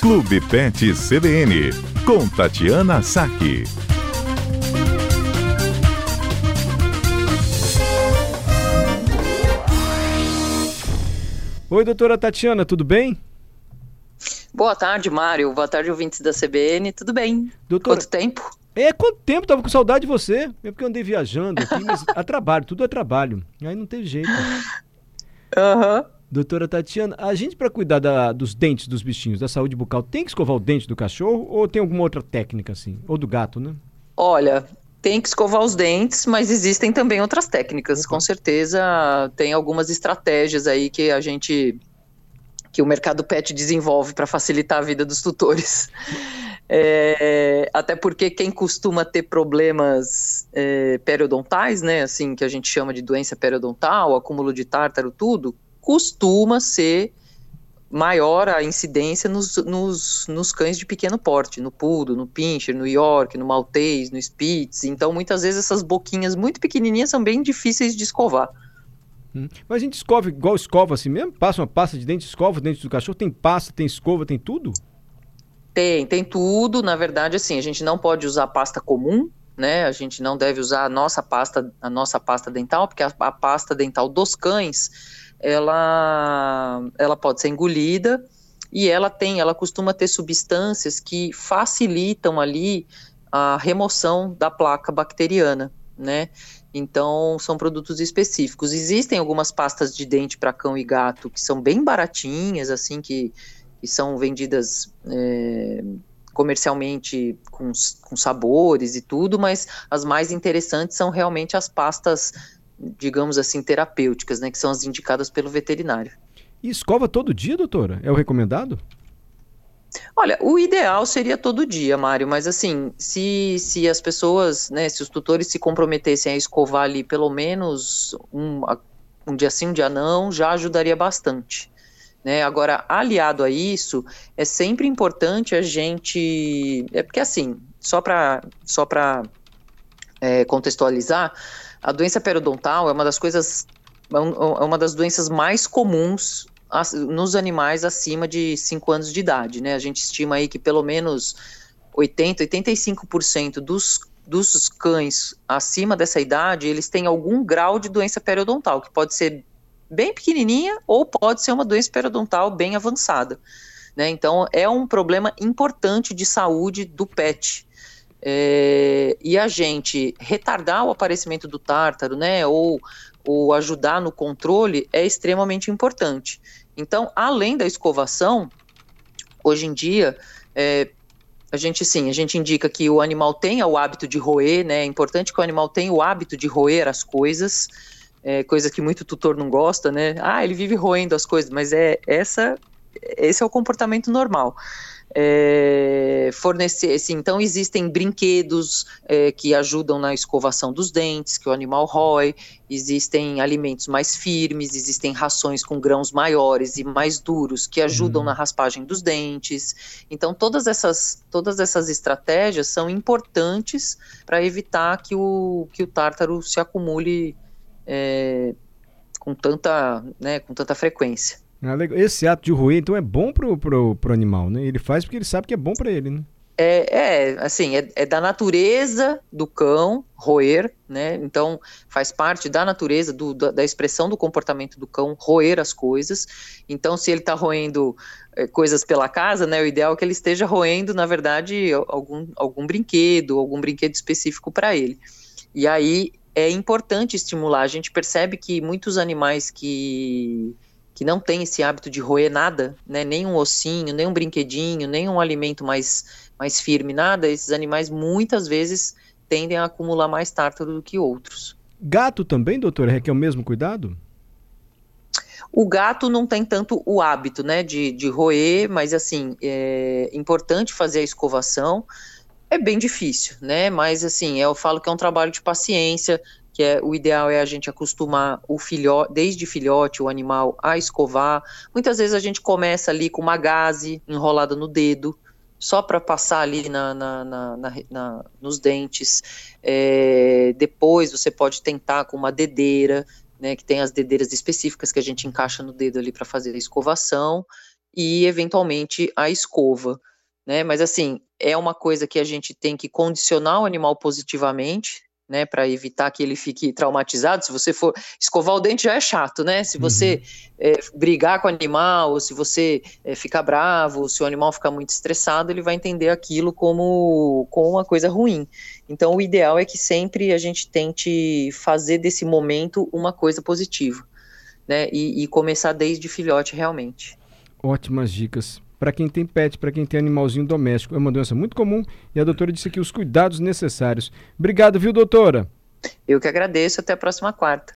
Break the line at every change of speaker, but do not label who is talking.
Clube Pet CBN, com Tatiana Saque.
Oi, doutora Tatiana, tudo bem?
Boa tarde, Mário. Boa tarde, ouvintes da CBN. Tudo bem? Doutora... Quanto tempo?
É, quanto tempo? Tava com saudade de você. É porque eu andei viajando aqui, mas a trabalho, tudo é trabalho. Aí não teve jeito.
Aham. Uhum.
Doutora Tatiana, a gente para cuidar da, dos dentes dos bichinhos, da saúde bucal, tem que escovar o dente do cachorro ou tem alguma outra técnica assim? Ou do gato, né?
Olha, tem que escovar os dentes, mas existem também outras técnicas. Uhum. Com certeza tem algumas estratégias aí que a gente que o mercado pet desenvolve para facilitar a vida dos tutores. É, até porque quem costuma ter problemas é, periodontais, né, assim que a gente chama de doença periodontal, acúmulo de tártaro, tudo, costuma ser maior a incidência nos, nos, nos, cães de pequeno porte, no Poodle, no Pinscher, no York, no Maltese, no Spitz. Então, muitas vezes essas boquinhas muito pequenininhas são bem difíceis de escovar.
Hum. Mas a gente escova igual escova assim mesmo? Passa uma pasta de dente, escova o dente do cachorro? Tem pasta, tem escova, tem tudo?
Tem, tem tudo. Na verdade, assim, a gente não pode usar pasta comum, né? A gente não deve usar a nossa pasta, a nossa pasta dental, porque a, a pasta dental dos cães ela, ela pode ser engolida e ela tem, ela costuma ter substâncias que facilitam ali a remoção da placa bacteriana, né? Então, são produtos específicos. Existem algumas pastas de dente para cão e gato que são bem baratinhas, assim, que, que são vendidas é, comercialmente com, com sabores e tudo, mas as mais interessantes são realmente as pastas digamos assim, terapêuticas, né, que são as indicadas pelo veterinário.
E escova todo dia, doutora? É o recomendado?
Olha, o ideal seria todo dia, Mário, mas assim, se, se as pessoas, né, se os tutores se comprometessem a escovar ali pelo menos um, um dia sim, um dia não, já ajudaria bastante. Né? Agora, aliado a isso, é sempre importante a gente. É porque assim, só para só é, contextualizar, a doença periodontal é uma das coisas, é, é uma das doenças mais comuns nos animais acima de 5 anos de idade, né? A gente estima aí que pelo menos 80, 85% dos, dos cães acima dessa idade, eles têm algum grau de doença periodontal, que pode ser bem pequenininha ou pode ser uma doença periodontal bem avançada. Né? Então, é um problema importante de saúde do pet. É, e a gente retardar o aparecimento do tártaro, né, ou, ou ajudar no controle é extremamente importante. Então, além da escovação, hoje em dia, é, a gente sim, a gente indica que o animal tenha o hábito de roer, né? É importante que o animal tenha o hábito de roer as coisas, é, coisa que muito tutor não gosta, né? Ah, ele vive roendo as coisas, mas é essa, esse é o comportamento normal é, fornecer, assim, então existem brinquedos é, que ajudam na escovação dos dentes, que o animal rói, existem alimentos mais firmes, existem rações com grãos maiores e mais duros que ajudam uhum. na raspagem dos dentes. Então todas essas, todas essas estratégias são importantes para evitar que o, que o tártaro se acumule é, com, tanta, né, com tanta frequência.
Ah, Esse ato de roer, então, é bom pro, pro, pro animal, né? Ele faz porque ele sabe que é bom para ele, né?
É, é assim, é, é, da natureza do cão roer, né? Então, faz parte da natureza, do, da, da, expressão do comportamento do cão roer as coisas. Então, se ele está roendo é, coisas pela casa, né? O ideal é que ele esteja roendo, na verdade, algum, algum brinquedo, algum brinquedo específico para ele. E aí é importante estimular. A gente percebe que muitos animais que que não tem esse hábito de roer nada, né, nem um ossinho, nem um brinquedinho, nem um alimento mais, mais firme, nada, esses animais muitas vezes tendem a acumular mais tártaro do que outros.
Gato também, doutora, requer o mesmo cuidado?
O gato não tem tanto o hábito, né, de, de roer, mas assim, é importante fazer a escovação, é bem difícil, né, mas assim, eu falo que é um trabalho de paciência, que é o ideal é a gente acostumar o filhote, desde filhote, o animal a escovar. Muitas vezes a gente começa ali com uma gaze enrolada no dedo, só para passar ali na, na, na, na nos dentes. É, depois você pode tentar com uma dedeira, né, que tem as dedeiras específicas que a gente encaixa no dedo ali para fazer a escovação. e eventualmente a escova, né? Mas assim, é uma coisa que a gente tem que condicionar o animal positivamente, né, para evitar que ele fique traumatizado. Se você for escovar o dente já é chato, né? Se você uhum. é, brigar com o animal, ou se você é, ficar bravo, ou se o animal ficar muito estressado, ele vai entender aquilo como, como uma coisa ruim. Então, o ideal é que sempre a gente tente fazer desse momento uma coisa positiva, né? E, e começar desde filhote realmente.
Ótimas dicas para quem tem pet, para quem tem animalzinho doméstico. É uma doença muito comum e a doutora disse aqui os cuidados necessários. Obrigado, viu, doutora?
Eu que agradeço. Até a próxima quarta.